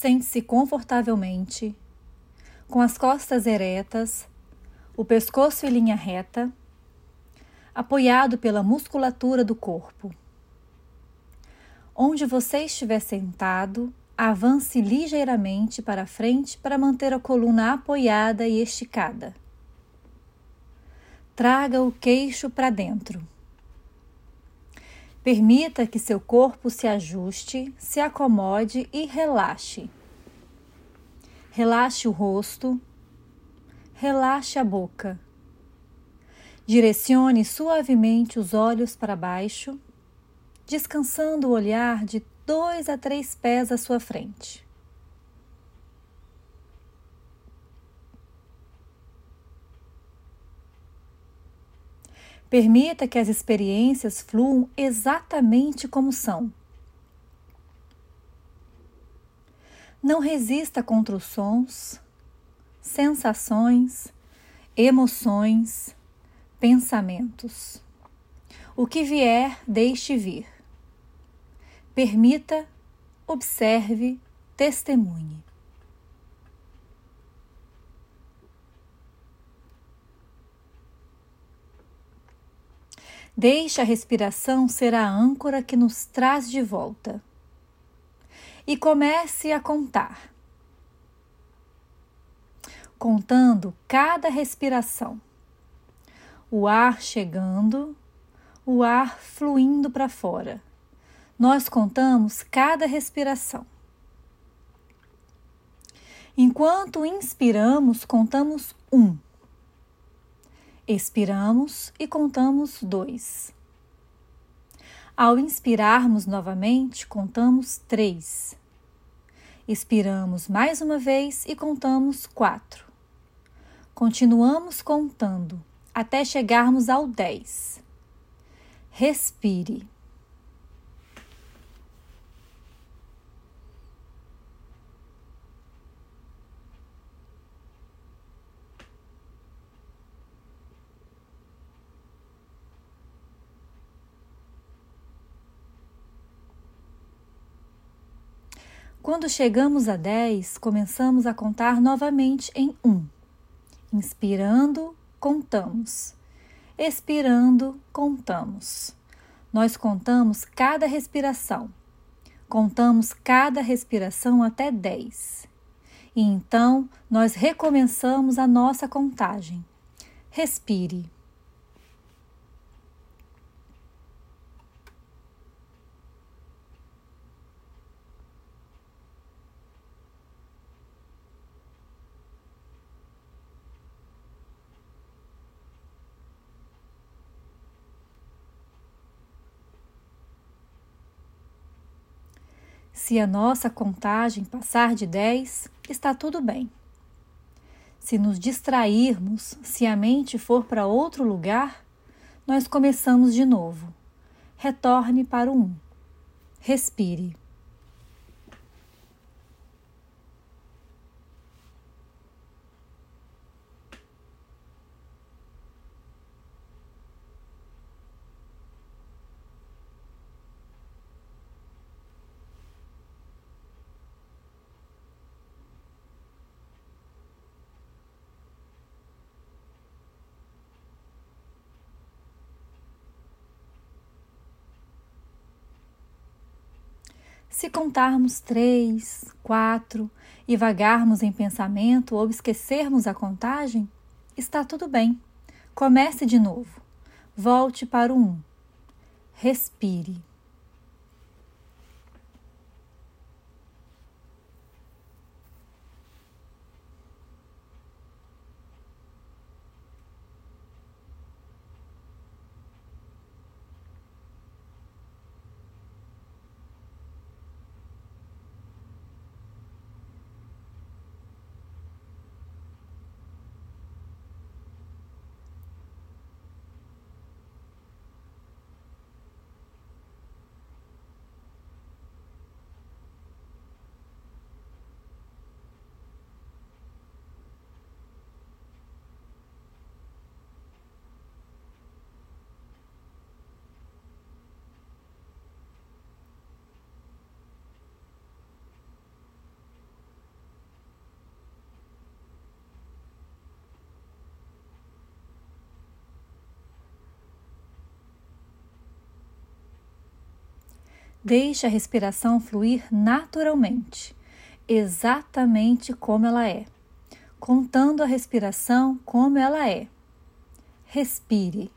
Sente-se confortavelmente, com as costas eretas, o pescoço em linha reta, apoiado pela musculatura do corpo. Onde você estiver sentado, avance ligeiramente para frente para manter a coluna apoiada e esticada. Traga o queixo para dentro. Permita que seu corpo se ajuste, se acomode e relaxe. Relaxe o rosto, relaxe a boca. Direcione suavemente os olhos para baixo, descansando o olhar de dois a três pés à sua frente. Permita que as experiências fluam exatamente como são. Não resista contra os sons, sensações, emoções, pensamentos. O que vier, deixe vir. Permita, observe, testemunhe. Deixe a respiração ser a âncora que nos traz de volta. E comece a contar. Contando cada respiração. O ar chegando, o ar fluindo para fora. Nós contamos cada respiração. Enquanto inspiramos, contamos um. Expiramos e contamos dois. Ao inspirarmos novamente, contamos três. Expiramos mais uma vez e contamos quatro. Continuamos contando até chegarmos ao dez. Respire. Quando chegamos a 10, começamos a contar novamente em 1. Inspirando, contamos. Expirando, contamos. Nós contamos cada respiração. Contamos cada respiração até 10. E então nós recomeçamos a nossa contagem. Respire. Se a nossa contagem passar de 10, está tudo bem. Se nos distrairmos, se a mente for para outro lugar, nós começamos de novo. Retorne para o 1. Respire. Se contarmos três, quatro e vagarmos em pensamento ou esquecermos a contagem, está tudo bem. Comece de novo. Volte para o um. Respire. Deixe a respiração fluir naturalmente, exatamente como ela é, contando a respiração como ela é. Respire.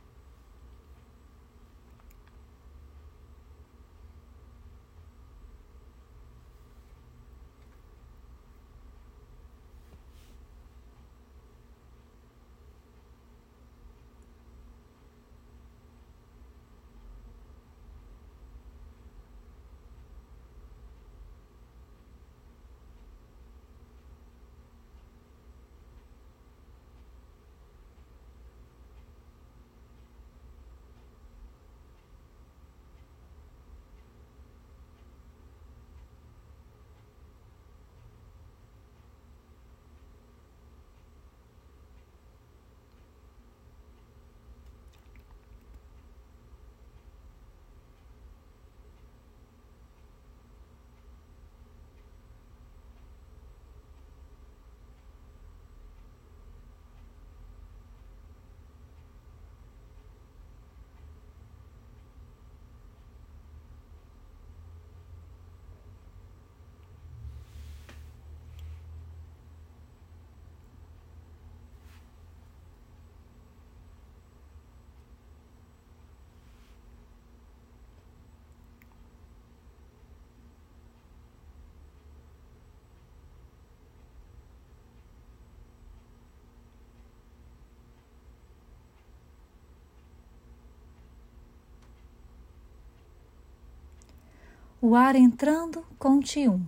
O ar entrando, conte um.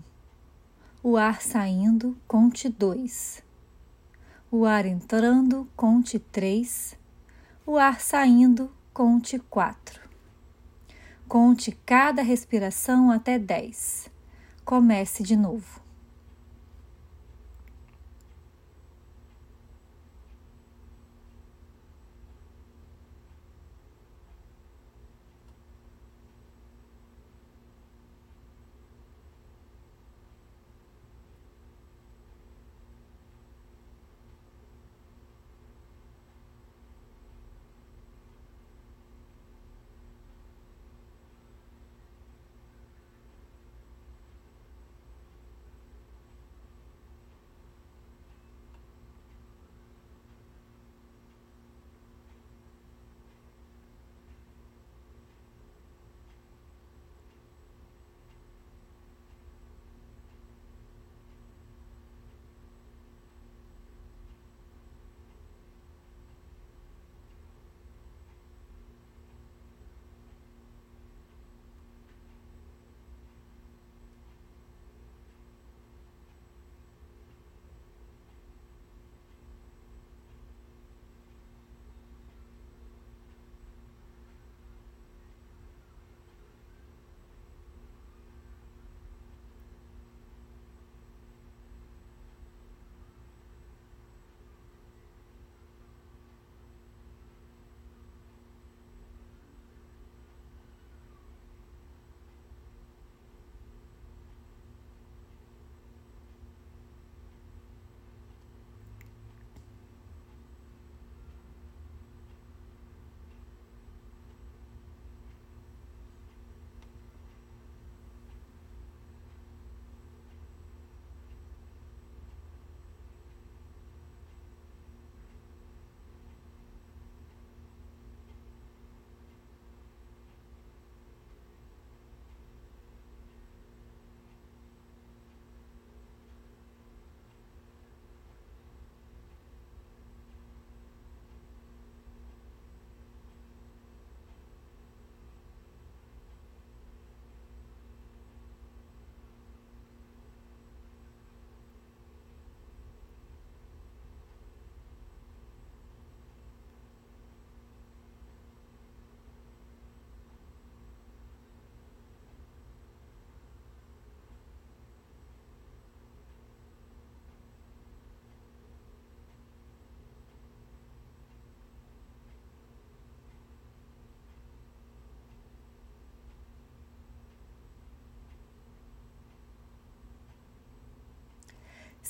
O ar saindo, conte dois. O ar entrando, conte três. O ar saindo, conte quatro. Conte cada respiração até dez. Comece de novo.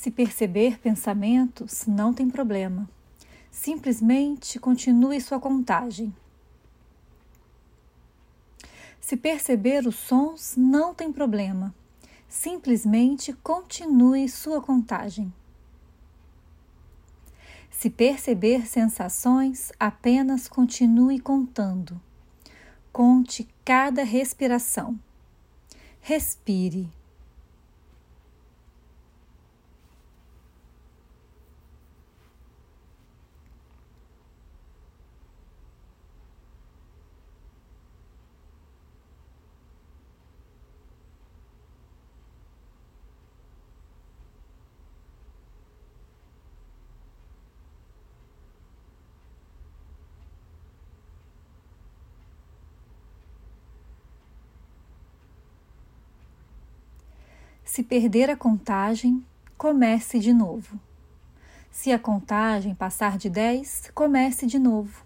Se perceber pensamentos, não tem problema. Simplesmente continue sua contagem. Se perceber os sons, não tem problema. Simplesmente continue sua contagem. Se perceber sensações, apenas continue contando. Conte cada respiração. Respire. Se perder a contagem, comece de novo. Se a contagem passar de 10, comece de novo.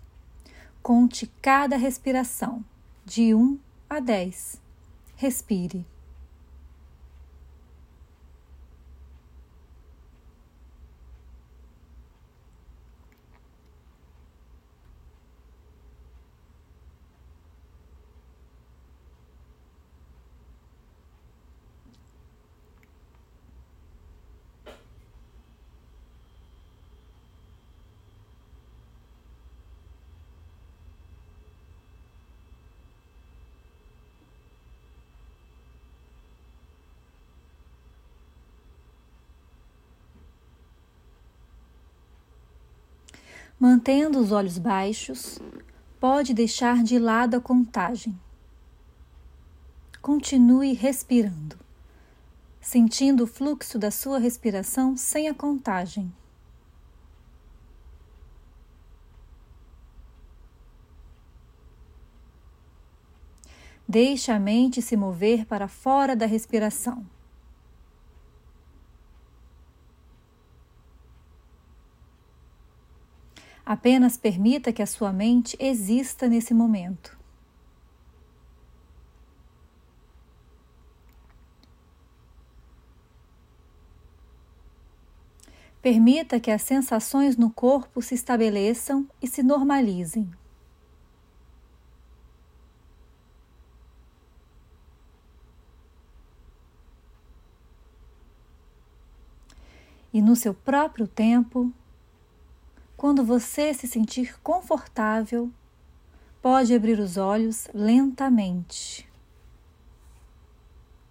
Conte cada respiração, de 1 a 10. Respire. Mantendo os olhos baixos, pode deixar de lado a contagem. Continue respirando, sentindo o fluxo da sua respiração sem a contagem. Deixe a mente se mover para fora da respiração. Apenas permita que a sua mente exista nesse momento. Permita que as sensações no corpo se estabeleçam e se normalizem. E no seu próprio tempo, quando você se sentir confortável, pode abrir os olhos lentamente.